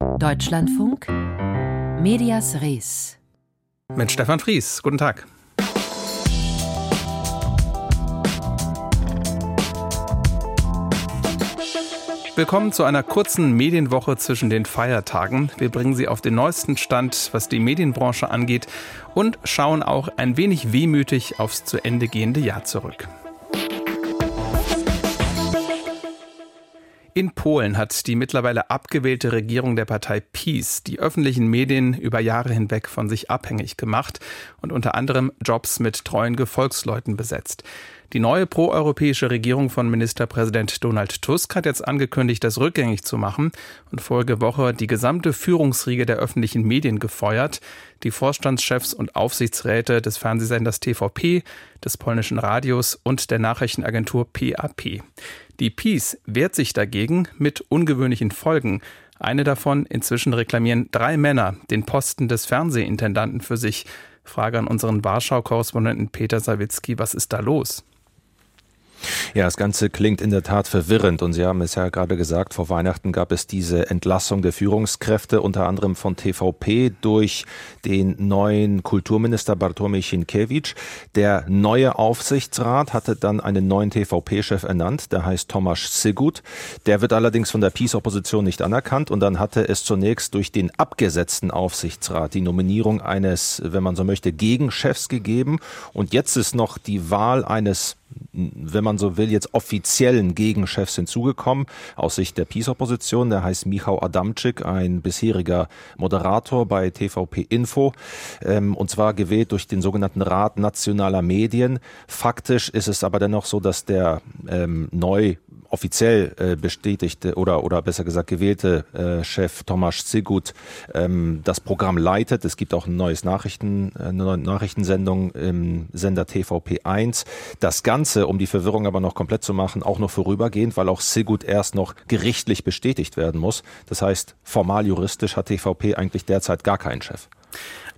Deutschlandfunk Medias Res. Mit Stefan Fries. Guten Tag. Willkommen zu einer kurzen Medienwoche zwischen den Feiertagen. Wir bringen Sie auf den neuesten Stand, was die Medienbranche angeht und schauen auch ein wenig wehmütig aufs zu Ende gehende Jahr zurück. In Polen hat die mittlerweile abgewählte Regierung der Partei PiS die öffentlichen Medien über Jahre hinweg von sich abhängig gemacht und unter anderem Jobs mit treuen Gefolgsleuten besetzt. Die neue proeuropäische Regierung von Ministerpräsident Donald Tusk hat jetzt angekündigt, das rückgängig zu machen und vorige Woche die gesamte Führungsriege der öffentlichen Medien gefeuert. Die Vorstandschefs und Aufsichtsräte des Fernsehsenders TVP, des polnischen Radios und der Nachrichtenagentur PAP. Die Peace wehrt sich dagegen mit ungewöhnlichen Folgen. Eine davon inzwischen reklamieren drei Männer den Posten des Fernsehintendanten für sich. Frage an unseren Warschau-Korrespondenten Peter Sawicki, was ist da los? Ja, das Ganze klingt in der Tat verwirrend und Sie haben es ja gerade gesagt, vor Weihnachten gab es diese Entlassung der Führungskräfte, unter anderem von TVP durch den neuen Kulturminister Bartłomiej Sienkiewicz. Der neue Aufsichtsrat hatte dann einen neuen TVP-Chef ernannt, der heißt Tomasz Sigut. Der wird allerdings von der Peace-Opposition nicht anerkannt und dann hatte es zunächst durch den abgesetzten Aufsichtsrat die Nominierung eines, wenn man so möchte, Gegenchefs gegeben und jetzt ist noch die Wahl eines wenn man so will, jetzt offiziellen Gegenchefs hinzugekommen aus Sicht der Peace-Opposition. Der heißt Michał Adamczyk, ein bisheriger Moderator bei TVP Info ähm, und zwar gewählt durch den sogenannten Rat nationaler Medien. Faktisch ist es aber dennoch so, dass der ähm, neu offiziell äh, bestätigte oder oder besser gesagt gewählte äh, Chef Tomasz Zigut ähm, das Programm leitet. Es gibt auch ein neues Nachrichten, eine neue Nachrichtensendung im Sender TVP 1. Das Ganze, um die Verwirrung aber noch komplett zu machen, auch noch vorübergehend, weil auch Zigut erst noch gerichtlich bestätigt werden muss. Das heißt, formal juristisch hat TVP eigentlich derzeit gar keinen Chef.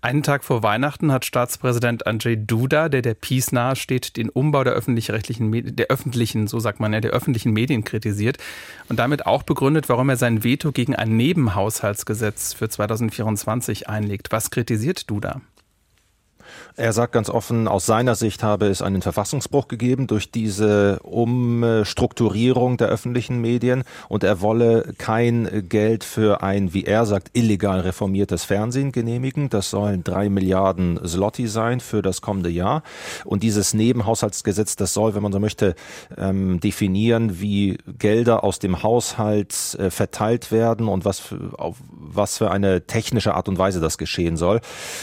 Einen Tag vor Weihnachten hat Staatspräsident Andrzej Duda, der der Peace nahesteht, den Umbau der öffentlich-rechtlichen, der öffentlichen, so sagt man ja, der öffentlichen Medien kritisiert und damit auch begründet, warum er sein Veto gegen ein Nebenhaushaltsgesetz für 2024 einlegt. Was kritisiert Duda? Er sagt ganz offen, aus seiner Sicht habe es einen Verfassungsbruch gegeben durch diese Umstrukturierung der öffentlichen Medien und er wolle kein Geld für ein, wie er sagt, illegal reformiertes Fernsehen genehmigen. Das sollen drei Milliarden Zloty sein für das kommende Jahr. Und dieses Nebenhaushaltsgesetz, das soll, wenn man so möchte, ähm, definieren, wie Gelder aus dem Haushalt äh, verteilt werden und was für, auf was für eine technische Art und Weise das geschehen soll.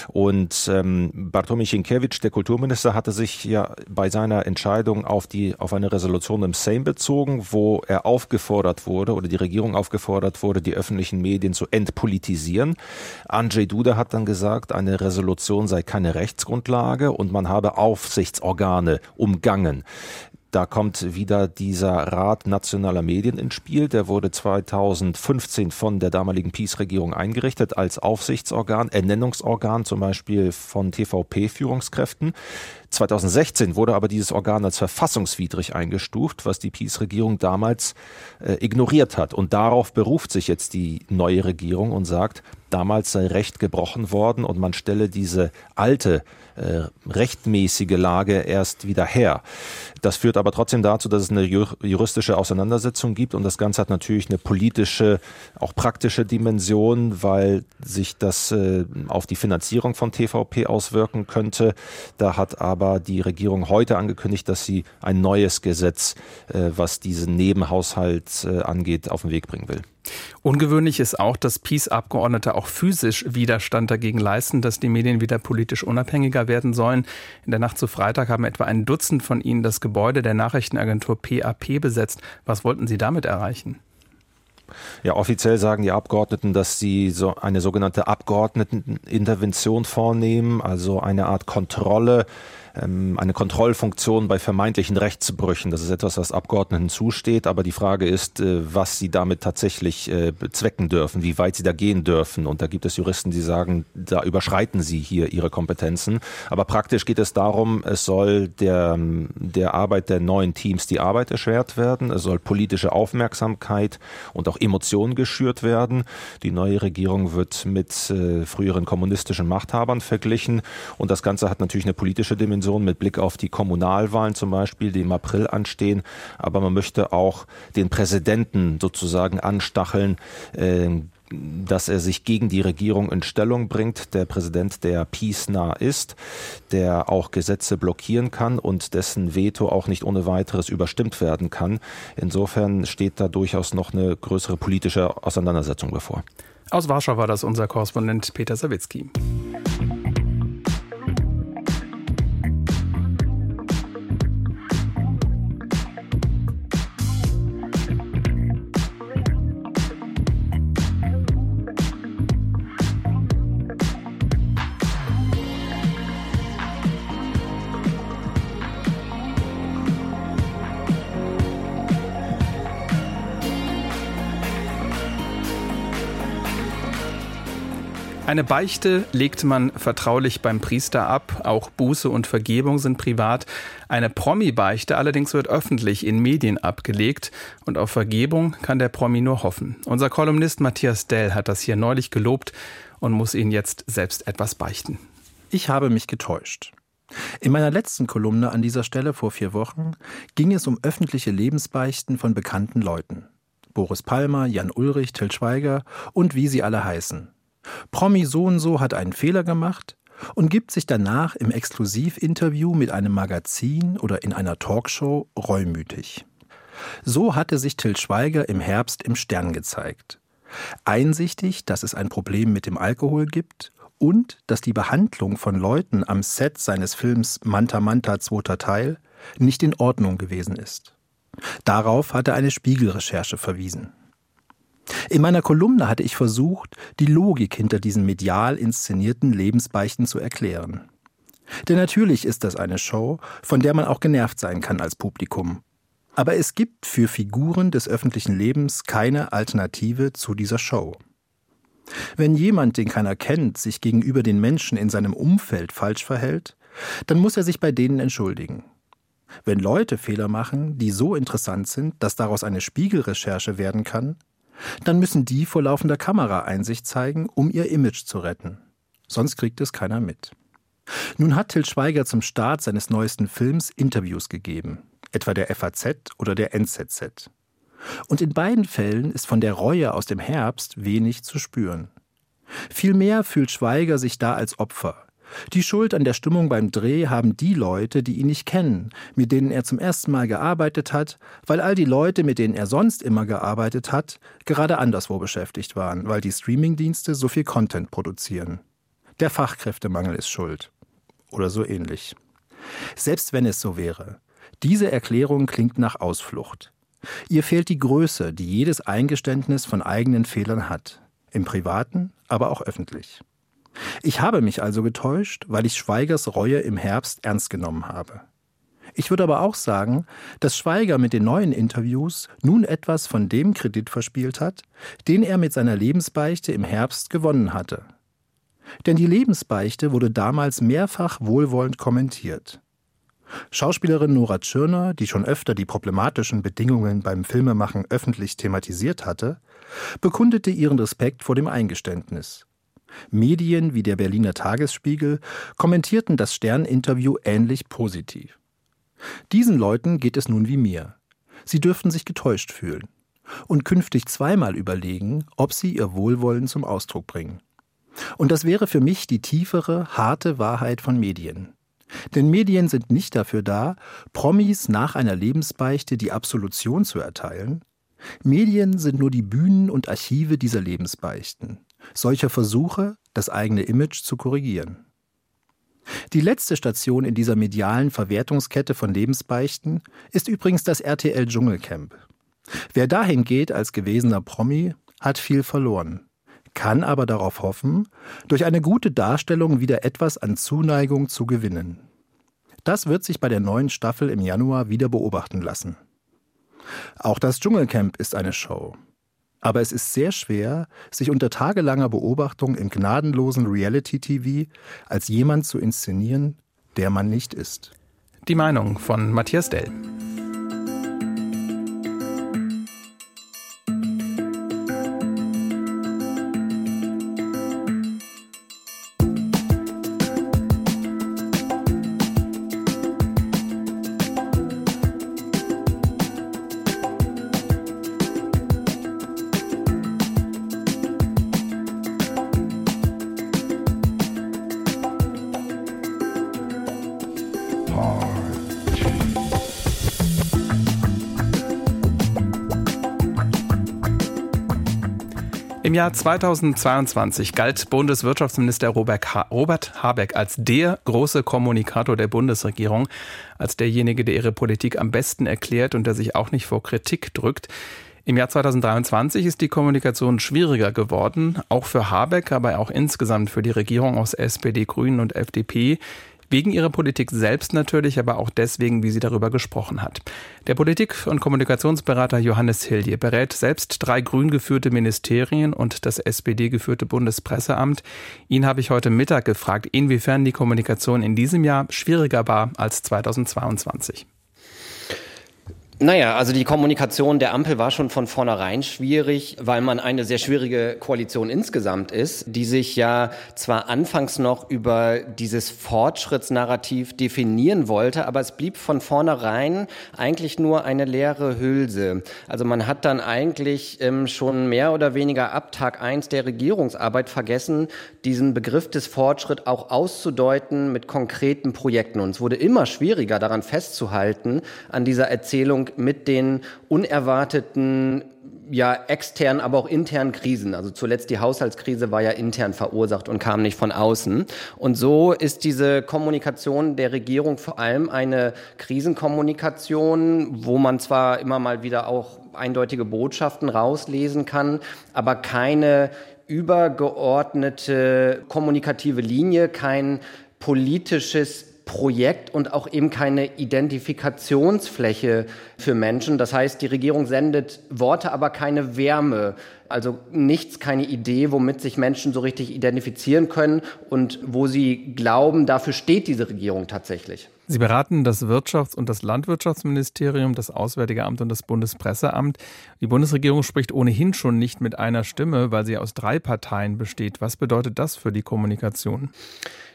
Und ähm, Bartomi Sienkiewicz, der Kulturminister, hatte sich ja bei seiner Entscheidung auf die auf eine Resolution im Sejm bezogen, wo er aufgefordert wurde oder die Regierung aufgefordert wurde, die öffentlichen Medien zu entpolitisieren. Andrzej Duda hat dann gesagt, eine Resolution sei keine Rechtsgrundlage und man habe Aufsichtsorgane umgangen. Da kommt wieder dieser Rat nationaler Medien ins Spiel. Der wurde 2015 von der damaligen Peace-Regierung eingerichtet als Aufsichtsorgan, Ernennungsorgan zum Beispiel von TVP-Führungskräften. 2016 wurde aber dieses Organ als verfassungswidrig eingestuft, was die Peace-Regierung damals äh, ignoriert hat. Und darauf beruft sich jetzt die neue Regierung und sagt, damals sei Recht gebrochen worden und man stelle diese alte äh, rechtmäßige Lage erst wieder her. Das führt aber trotzdem dazu, dass es eine juristische Auseinandersetzung gibt und das Ganze hat natürlich eine politische, auch praktische Dimension, weil sich das äh, auf die Finanzierung von TVP auswirken könnte. Da hat aber die Regierung heute angekündigt, dass sie ein neues Gesetz, äh, was diesen Nebenhaushalt äh, angeht, auf den Weg bringen will. Ungewöhnlich ist auch, dass Peace-Abgeordnete auch physisch Widerstand dagegen leisten, dass die Medien wieder politisch unabhängiger werden sollen. In der Nacht zu Freitag haben etwa ein Dutzend von ihnen das Gebäude der Nachrichtenagentur PAP besetzt. Was wollten Sie damit erreichen? Ja, offiziell sagen die Abgeordneten, dass sie so eine sogenannte Abgeordnetenintervention vornehmen, also eine Art Kontrolle eine Kontrollfunktion bei vermeintlichen Rechtsbrüchen. Das ist etwas, was Abgeordneten zusteht, aber die Frage ist, äh, was sie damit tatsächlich äh, bezwecken dürfen, wie weit sie da gehen dürfen. Und da gibt es Juristen, die sagen, da überschreiten sie hier ihre Kompetenzen. Aber praktisch geht es darum, es soll der, der Arbeit der neuen Teams die Arbeit erschwert werden, es soll politische Aufmerksamkeit und auch Emotionen geschürt werden. Die neue Regierung wird mit äh, früheren kommunistischen Machthabern verglichen und das Ganze hat natürlich eine politische Dimension mit Blick auf die Kommunalwahlen zum Beispiel, die im April anstehen. Aber man möchte auch den Präsidenten sozusagen anstacheln, äh, dass er sich gegen die Regierung in Stellung bringt. Der Präsident, der peace-nah ist, der auch Gesetze blockieren kann und dessen Veto auch nicht ohne weiteres überstimmt werden kann. Insofern steht da durchaus noch eine größere politische Auseinandersetzung bevor. Aus Warschau war das unser Korrespondent Peter Sawicki. Eine Beichte legt man vertraulich beim Priester ab, auch Buße und Vergebung sind privat. Eine Promi-Beichte allerdings wird öffentlich in Medien abgelegt und auf Vergebung kann der Promi nur hoffen. Unser Kolumnist Matthias Dell hat das hier neulich gelobt und muss Ihnen jetzt selbst etwas beichten. Ich habe mich getäuscht. In meiner letzten Kolumne an dieser Stelle vor vier Wochen ging es um öffentliche Lebensbeichten von bekannten Leuten. Boris Palmer, Jan Ulrich, Till Schweiger und wie sie alle heißen. Promi so und so hat einen Fehler gemacht und gibt sich danach im Exklusivinterview mit einem Magazin oder in einer Talkshow reumütig. So hatte sich Till Schweiger im Herbst im Stern gezeigt. Einsichtig, dass es ein Problem mit dem Alkohol gibt und dass die Behandlung von Leuten am Set seines Films Manta Manta zweiter Teil nicht in Ordnung gewesen ist. Darauf hatte eine Spiegelrecherche verwiesen. In meiner Kolumne hatte ich versucht, die Logik hinter diesen medial inszenierten Lebensbeichten zu erklären. Denn natürlich ist das eine Show, von der man auch genervt sein kann als Publikum. Aber es gibt für Figuren des öffentlichen Lebens keine Alternative zu dieser Show. Wenn jemand, den keiner kennt, sich gegenüber den Menschen in seinem Umfeld falsch verhält, dann muss er sich bei denen entschuldigen. Wenn Leute Fehler machen, die so interessant sind, dass daraus eine Spiegelrecherche werden kann, dann müssen die vor laufender Kamera Einsicht zeigen, um ihr Image zu retten. Sonst kriegt es keiner mit. Nun hat Till Schweiger zum Start seines neuesten Films Interviews gegeben, etwa der FAZ oder der NZZ. Und in beiden Fällen ist von der Reue aus dem Herbst wenig zu spüren. Vielmehr fühlt Schweiger sich da als Opfer, die Schuld an der Stimmung beim Dreh haben die Leute, die ihn nicht kennen, mit denen er zum ersten Mal gearbeitet hat, weil all die Leute, mit denen er sonst immer gearbeitet hat, gerade anderswo beschäftigt waren, weil die Streamingdienste so viel Content produzieren. Der Fachkräftemangel ist schuld. Oder so ähnlich. Selbst wenn es so wäre. Diese Erklärung klingt nach Ausflucht. Ihr fehlt die Größe, die jedes Eingeständnis von eigenen Fehlern hat. Im privaten, aber auch öffentlich. Ich habe mich also getäuscht, weil ich Schweigers Reue im Herbst ernst genommen habe. Ich würde aber auch sagen, dass Schweiger mit den neuen Interviews nun etwas von dem Kredit verspielt hat, den er mit seiner Lebensbeichte im Herbst gewonnen hatte. Denn die Lebensbeichte wurde damals mehrfach wohlwollend kommentiert. Schauspielerin Nora Tschirner, die schon öfter die problematischen Bedingungen beim Filmemachen öffentlich thematisiert hatte, bekundete ihren Respekt vor dem Eingeständnis. Medien wie der Berliner Tagesspiegel kommentierten das Stern-Interview ähnlich positiv. Diesen Leuten geht es nun wie mir. Sie dürften sich getäuscht fühlen und künftig zweimal überlegen, ob sie ihr Wohlwollen zum Ausdruck bringen. Und das wäre für mich die tiefere, harte Wahrheit von Medien. Denn Medien sind nicht dafür da, Promis nach einer Lebensbeichte die Absolution zu erteilen. Medien sind nur die Bühnen und Archive dieser Lebensbeichten solcher Versuche, das eigene Image zu korrigieren. Die letzte Station in dieser medialen Verwertungskette von Lebensbeichten ist übrigens das RTL Dschungelcamp. Wer dahin geht als gewesener Promi, hat viel verloren, kann aber darauf hoffen, durch eine gute Darstellung wieder etwas an Zuneigung zu gewinnen. Das wird sich bei der neuen Staffel im Januar wieder beobachten lassen. Auch das Dschungelcamp ist eine Show. Aber es ist sehr schwer, sich unter tagelanger Beobachtung im gnadenlosen Reality-TV als jemand zu inszenieren, der man nicht ist. Die Meinung von Matthias Dell. Jahr 2022 galt Bundeswirtschaftsminister Robert Habeck als der große Kommunikator der Bundesregierung, als derjenige, der ihre Politik am besten erklärt und der sich auch nicht vor Kritik drückt. Im Jahr 2023 ist die Kommunikation schwieriger geworden, auch für Habeck, aber auch insgesamt für die Regierung aus SPD, Grünen und FDP. Wegen ihrer Politik selbst natürlich, aber auch deswegen, wie sie darüber gesprochen hat. Der Politik- und Kommunikationsberater Johannes Hilje berät selbst drei grün geführte Ministerien und das SPD geführte Bundespresseamt. Ihn habe ich heute Mittag gefragt, inwiefern die Kommunikation in diesem Jahr schwieriger war als 2022. Naja, also die Kommunikation der Ampel war schon von vornherein schwierig, weil man eine sehr schwierige Koalition insgesamt ist, die sich ja zwar anfangs noch über dieses Fortschrittsnarrativ definieren wollte, aber es blieb von vornherein eigentlich nur eine leere Hülse. Also man hat dann eigentlich ähm, schon mehr oder weniger ab Tag eins der Regierungsarbeit vergessen, diesen Begriff des Fortschritts auch auszudeuten mit konkreten Projekten. Und es wurde immer schwieriger daran festzuhalten, an dieser Erzählung mit den unerwarteten ja externen, aber auch internen Krisen. Also zuletzt die Haushaltskrise war ja intern verursacht und kam nicht von außen. Und so ist diese Kommunikation der Regierung vor allem eine Krisenkommunikation, wo man zwar immer mal wieder auch eindeutige Botschaften rauslesen kann, aber keine übergeordnete kommunikative Linie, kein politisches Projekt und auch eben keine Identifikationsfläche für Menschen. Das heißt, die Regierung sendet Worte, aber keine Wärme. Also nichts, keine Idee, womit sich Menschen so richtig identifizieren können und wo sie glauben, dafür steht diese Regierung tatsächlich. Sie beraten das Wirtschafts- und das Landwirtschaftsministerium, das Auswärtige Amt und das Bundespresseamt. Die Bundesregierung spricht ohnehin schon nicht mit einer Stimme, weil sie aus drei Parteien besteht. Was bedeutet das für die Kommunikation?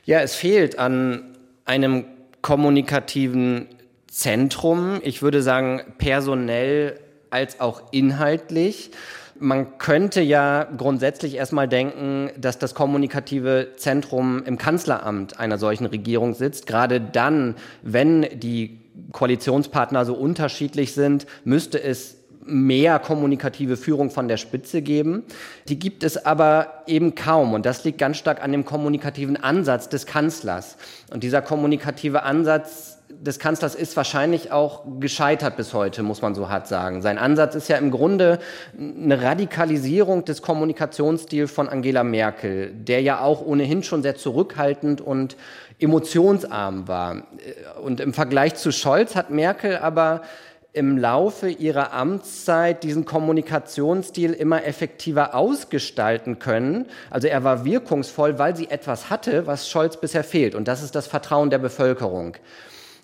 Ja, es fehlt an einem kommunikativen Zentrum, ich würde sagen personell als auch inhaltlich. Man könnte ja grundsätzlich erstmal denken, dass das kommunikative Zentrum im Kanzleramt einer solchen Regierung sitzt. Gerade dann, wenn die Koalitionspartner so unterschiedlich sind, müsste es mehr kommunikative Führung von der Spitze geben. Die gibt es aber eben kaum. Und das liegt ganz stark an dem kommunikativen Ansatz des Kanzlers. Und dieser kommunikative Ansatz des Kanzlers ist wahrscheinlich auch gescheitert bis heute, muss man so hart sagen. Sein Ansatz ist ja im Grunde eine Radikalisierung des Kommunikationsstils von Angela Merkel, der ja auch ohnehin schon sehr zurückhaltend und emotionsarm war. Und im Vergleich zu Scholz hat Merkel aber im Laufe ihrer Amtszeit diesen Kommunikationsstil immer effektiver ausgestalten können. Also er war wirkungsvoll, weil sie etwas hatte, was Scholz bisher fehlt. Und das ist das Vertrauen der Bevölkerung.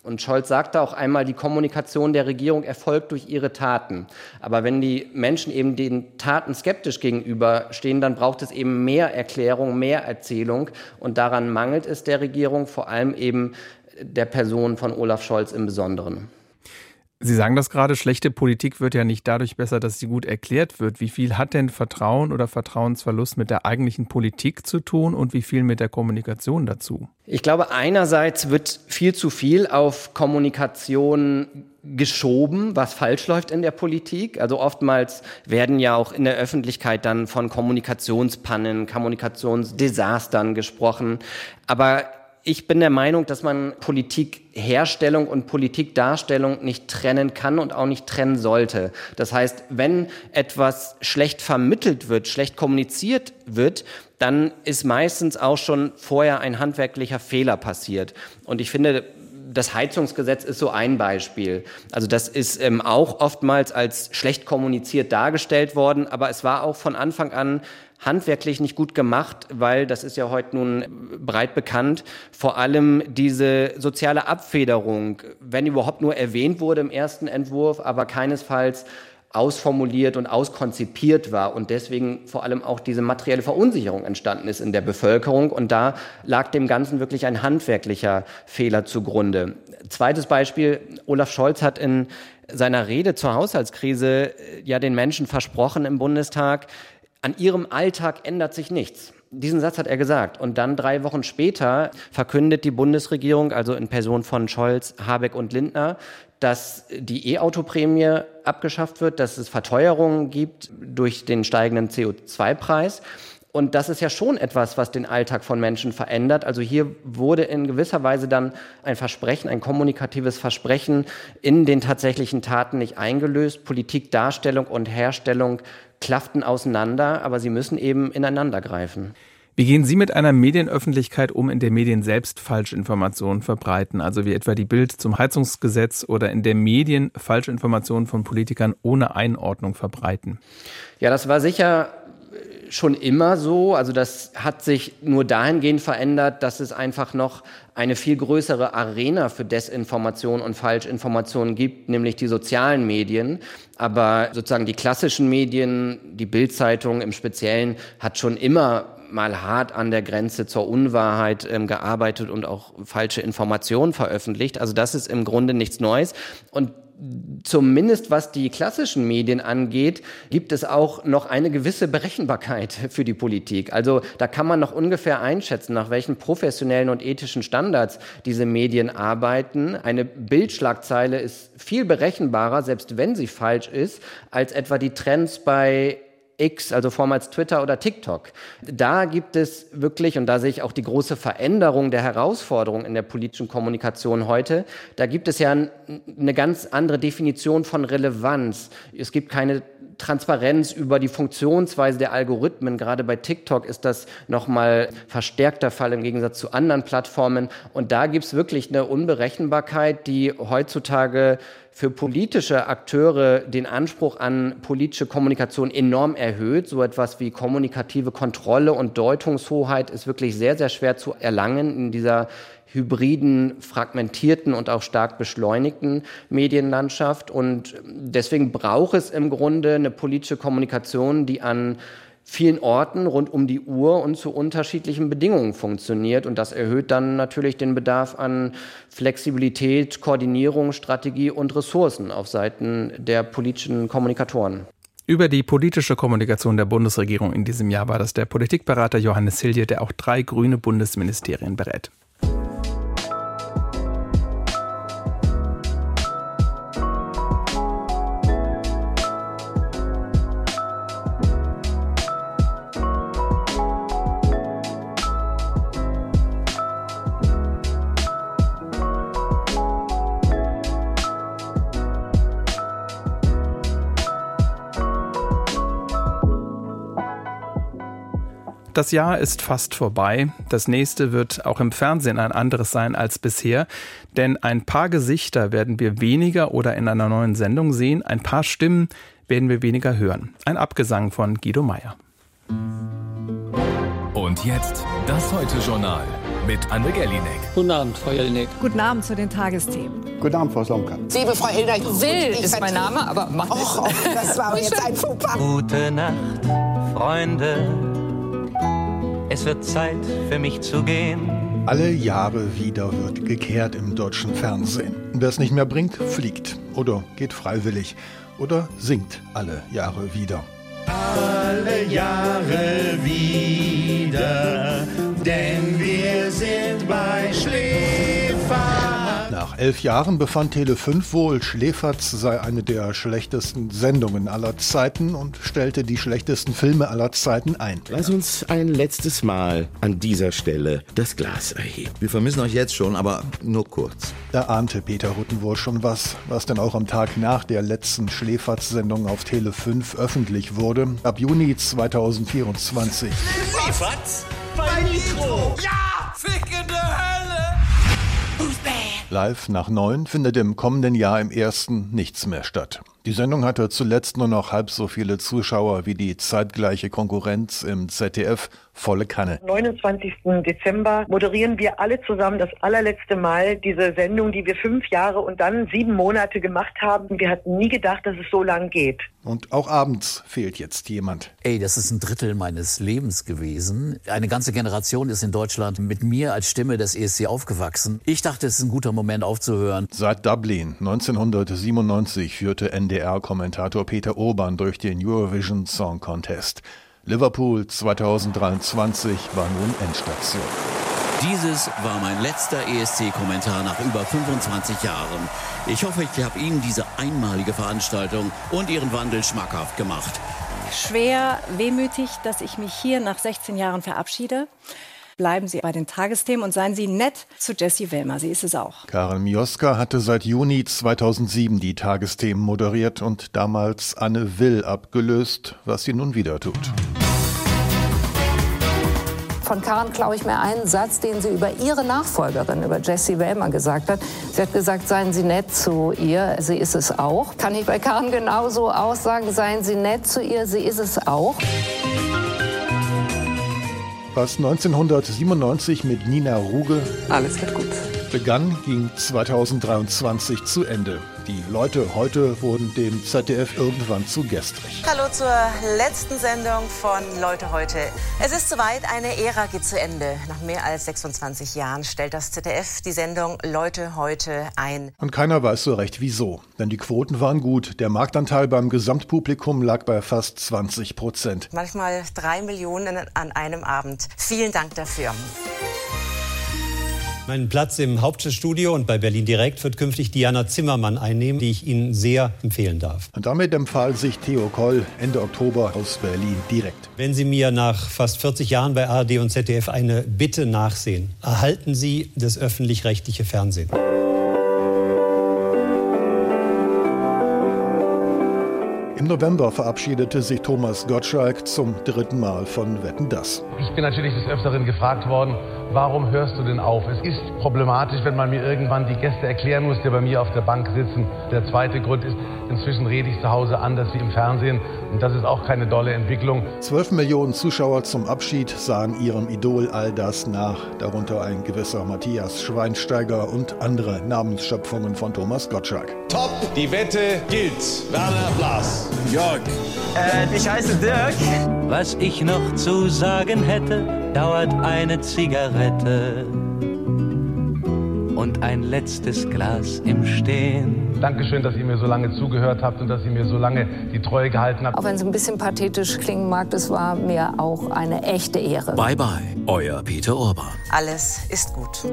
Und Scholz sagte auch einmal, die Kommunikation der Regierung erfolgt durch ihre Taten. Aber wenn die Menschen eben den Taten skeptisch gegenüberstehen, dann braucht es eben mehr Erklärung, mehr Erzählung. Und daran mangelt es der Regierung, vor allem eben der Person von Olaf Scholz im Besonderen. Sie sagen das gerade, schlechte Politik wird ja nicht dadurch besser, dass sie gut erklärt wird. Wie viel hat denn Vertrauen oder Vertrauensverlust mit der eigentlichen Politik zu tun und wie viel mit der Kommunikation dazu? Ich glaube, einerseits wird viel zu viel auf Kommunikation geschoben, was falsch läuft in der Politik. Also oftmals werden ja auch in der Öffentlichkeit dann von Kommunikationspannen, Kommunikationsdesastern gesprochen. Aber ich bin der Meinung, dass man Politikherstellung und Politikdarstellung nicht trennen kann und auch nicht trennen sollte. Das heißt, wenn etwas schlecht vermittelt wird, schlecht kommuniziert wird, dann ist meistens auch schon vorher ein handwerklicher Fehler passiert. Und ich finde, das Heizungsgesetz ist so ein Beispiel. Also das ist ähm, auch oftmals als schlecht kommuniziert dargestellt worden, aber es war auch von Anfang an handwerklich nicht gut gemacht, weil, das ist ja heute nun breit bekannt, vor allem diese soziale Abfederung, wenn überhaupt nur erwähnt wurde im ersten Entwurf, aber keinesfalls ausformuliert und auskonzipiert war und deswegen vor allem auch diese materielle Verunsicherung entstanden ist in der Bevölkerung. Und da lag dem Ganzen wirklich ein handwerklicher Fehler zugrunde. Zweites Beispiel, Olaf Scholz hat in seiner Rede zur Haushaltskrise ja den Menschen versprochen im Bundestag, an ihrem Alltag ändert sich nichts. Diesen Satz hat er gesagt. Und dann drei Wochen später verkündet die Bundesregierung, also in Person von Scholz, Habeck und Lindner, dass die E-Auto-Prämie abgeschafft wird, dass es Verteuerungen gibt durch den steigenden CO2-Preis. Und das ist ja schon etwas, was den Alltag von Menschen verändert. Also hier wurde in gewisser Weise dann ein Versprechen, ein kommunikatives Versprechen in den tatsächlichen Taten nicht eingelöst. Politik, Darstellung und Herstellung klafften auseinander, aber sie müssen eben ineinander greifen. Wie gehen Sie mit einer Medienöffentlichkeit um, in der Medien selbst Falschinformationen verbreiten, also wie etwa die Bild zum Heizungsgesetz oder in der Medien Falschinformationen von Politikern ohne Einordnung verbreiten? Ja, das war sicher schon immer so. Also das hat sich nur dahingehend verändert, dass es einfach noch eine viel größere Arena für Desinformation und Falschinformation gibt, nämlich die sozialen Medien. Aber sozusagen die klassischen Medien, die Bildzeitung im Speziellen, hat schon immer mal hart an der Grenze zur Unwahrheit ähm, gearbeitet und auch falsche Informationen veröffentlicht. Also das ist im Grunde nichts Neues. Und zumindest was die klassischen Medien angeht, gibt es auch noch eine gewisse Berechenbarkeit für die Politik. Also da kann man noch ungefähr einschätzen, nach welchen professionellen und ethischen Standards diese Medien arbeiten. Eine Bildschlagzeile ist viel berechenbarer, selbst wenn sie falsch ist, als etwa die Trends bei X, also vormals Twitter oder TikTok. Da gibt es wirklich, und da sehe ich auch die große Veränderung der Herausforderung in der politischen Kommunikation heute, da gibt es ja eine ganz andere Definition von Relevanz. Es gibt keine Transparenz über die Funktionsweise der Algorithmen. Gerade bei TikTok ist das nochmal verstärkter Fall im Gegensatz zu anderen Plattformen. Und da gibt es wirklich eine Unberechenbarkeit, die heutzutage für politische Akteure den Anspruch an politische Kommunikation enorm erhöht. So etwas wie kommunikative Kontrolle und Deutungshoheit ist wirklich sehr, sehr schwer zu erlangen in dieser hybriden, fragmentierten und auch stark beschleunigten Medienlandschaft. Und deswegen braucht es im Grunde eine politische Kommunikation, die an vielen Orten rund um die Uhr und zu unterschiedlichen Bedingungen funktioniert. Und das erhöht dann natürlich den Bedarf an Flexibilität, Koordinierung, Strategie und Ressourcen auf Seiten der politischen Kommunikatoren. Über die politische Kommunikation der Bundesregierung in diesem Jahr war das der Politikberater Johannes Hilje, der auch drei grüne Bundesministerien berät. Das Jahr ist fast vorbei. Das nächste wird auch im Fernsehen ein anderes sein als bisher. Denn ein paar Gesichter werden wir weniger oder in einer neuen Sendung sehen. Ein paar Stimmen werden wir weniger hören. Ein Abgesang von Guido Meyer. Und jetzt das Heute-Journal mit Anne Gellinek. Guten Abend, Frau Jelinek. Guten Abend zu den Tagesthemen. Guten Abend, Frau Slomka. Liebe Frau Hilder, Will ist mein Name, aber mach Och, das war jetzt ein Fauxpas. Gute Nacht, Freunde. Es wird Zeit für mich zu gehen. Alle Jahre wieder wird gekehrt im deutschen Fernsehen. Wer es nicht mehr bringt, fliegt oder geht freiwillig oder singt alle Jahre wieder. Alle Jahre wieder, denn wir elf Jahren befand Tele5 wohl, Schläferz sei eine der schlechtesten Sendungen aller Zeiten und stellte die schlechtesten Filme aller Zeiten ein. Lass uns ein letztes Mal an dieser Stelle das Glas erheben. Wir vermissen euch jetzt schon, aber nur kurz. Da ahnte Peter Rutten wohl schon was, was dann auch am Tag nach der letzten Schläferz-Sendung auf Tele5 öffentlich wurde, ab Juni 2024. Schläferz? Bei Nitro! Ja! Fickende Hölle! Live nach neun findet im kommenden Jahr im ersten nichts mehr statt. Die Sendung hatte zuletzt nur noch halb so viele Zuschauer wie die zeitgleiche Konkurrenz im ZDF volle Kanne. 29. Dezember moderieren wir alle zusammen das allerletzte Mal diese Sendung, die wir fünf Jahre und dann sieben Monate gemacht haben. Wir hatten nie gedacht, dass es so lang geht. Und auch abends fehlt jetzt jemand. Ey, das ist ein Drittel meines Lebens gewesen. Eine ganze Generation ist in Deutschland mit mir als Stimme des ESC aufgewachsen. Ich dachte, es ist ein guter Moment aufzuhören. Seit Dublin 1997 führte NDR-Kommentator Peter Urban durch den Eurovision Song Contest. Liverpool 2023 war nun Endstation. Dieses war mein letzter ESC-Kommentar nach über 25 Jahren. Ich hoffe, ich habe Ihnen diese einmalige Veranstaltung und Ihren Wandel schmackhaft gemacht. Schwer wehmütig, dass ich mich hier nach 16 Jahren verabschiede. Bleiben Sie bei den Tagesthemen und seien Sie nett zu Jessie Wilmer. Sie ist es auch. Karin Mioska hatte seit Juni 2007 die Tagesthemen moderiert und damals Anne Will abgelöst, was sie nun wieder tut. Von Karin klaue ich mir einen Satz, den sie über ihre Nachfolgerin, über Jessie Wellmer gesagt hat. Sie hat gesagt, seien Sie nett zu ihr, sie ist es auch. Kann ich bei Karin genauso aussagen, seien Sie nett zu ihr, sie ist es auch. Was 1997 mit Nina Ruge Alles wird gut. begann, ging 2023 zu Ende. Die Leute heute wurden dem ZDF irgendwann zu gestrig. Hallo zur letzten Sendung von Leute heute. Es ist soweit, eine Ära geht zu Ende. Nach mehr als 26 Jahren stellt das ZDF die Sendung Leute heute ein. Und keiner weiß so recht wieso. Denn die Quoten waren gut. Der Marktanteil beim Gesamtpublikum lag bei fast 20 Prozent. Manchmal drei Millionen an einem Abend. Vielen Dank dafür. Meinen Platz im Hauptstadtstudio und bei Berlin Direkt wird künftig Diana Zimmermann einnehmen, die ich Ihnen sehr empfehlen darf. Und damit empfahl sich Theo Koll Ende Oktober aus Berlin direkt. Wenn Sie mir nach fast 40 Jahren bei ARD und ZDF eine Bitte nachsehen, erhalten Sie das öffentlich-rechtliche Fernsehen. Im November verabschiedete sich Thomas Gottschalk zum dritten Mal von Wetten Das. Ich bin natürlich des Öfteren gefragt worden, warum hörst du denn auf? Es ist problematisch, wenn man mir irgendwann die Gäste erklären muss, die bei mir auf der Bank sitzen. Der zweite Grund ist, inzwischen rede ich zu Hause anders wie im Fernsehen. Und das ist auch keine dolle Entwicklung. Zwölf Millionen Zuschauer zum Abschied sahen ihrem Idol all das nach, darunter ein gewisser Matthias Schweinsteiger und andere Namensschöpfungen von Thomas Gottschalk. Top, die Wette gilt. Werner Blas. Jörg. Äh, ich heiße Dirk. Was ich noch zu sagen hätte, dauert eine Zigarette und ein letztes Glas im Stehen. Dankeschön, dass ihr mir so lange zugehört habt und dass ihr mir so lange die Treue gehalten habt. Auch wenn es ein bisschen pathetisch klingen mag, das war mir auch eine echte Ehre. Bye bye, euer Peter Urban. Alles ist gut.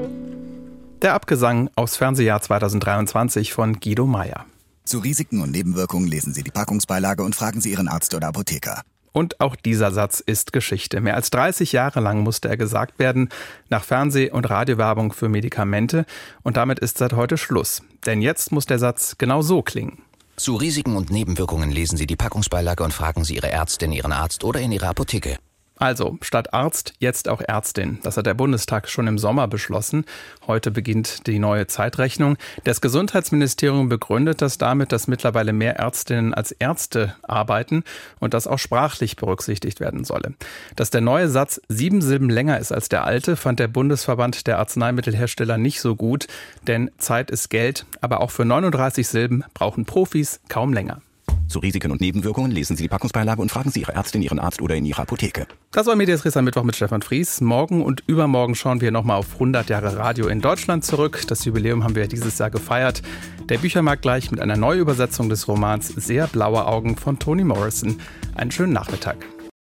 Der Abgesang aus Fernsehjahr 2023 von Guido Meyer. Zu Risiken und Nebenwirkungen lesen Sie die Packungsbeilage und fragen Sie Ihren Arzt oder Apotheker. Und auch dieser Satz ist Geschichte. Mehr als 30 Jahre lang musste er gesagt werden, nach Fernseh- und Radiowerbung für Medikamente. Und damit ist seit heute Schluss. Denn jetzt muss der Satz genau so klingen. Zu Risiken und Nebenwirkungen lesen Sie die Packungsbeilage und fragen Sie Ihre Ärztin, Ihren Arzt oder in Ihrer Apotheke. Also, statt Arzt jetzt auch Ärztin. Das hat der Bundestag schon im Sommer beschlossen. Heute beginnt die neue Zeitrechnung. Das Gesundheitsministerium begründet das damit, dass mittlerweile mehr Ärztinnen als Ärzte arbeiten und das auch sprachlich berücksichtigt werden solle. Dass der neue Satz sieben Silben länger ist als der alte, fand der Bundesverband der Arzneimittelhersteller nicht so gut, denn Zeit ist Geld, aber auch für 39 Silben brauchen Profis kaum länger. Zu Risiken und Nebenwirkungen lesen Sie die Packungsbeilage und fragen Sie Ihre Ärztin, Ihren Arzt oder in Ihrer Apotheke. Das war Medias Res am Mittwoch mit Stefan Fries. Morgen und übermorgen schauen wir nochmal auf 100 Jahre Radio in Deutschland zurück. Das Jubiläum haben wir dieses Jahr gefeiert. Der Büchermarkt gleich mit einer Neuübersetzung des Romans Sehr blaue Augen von Toni Morrison. Einen schönen Nachmittag.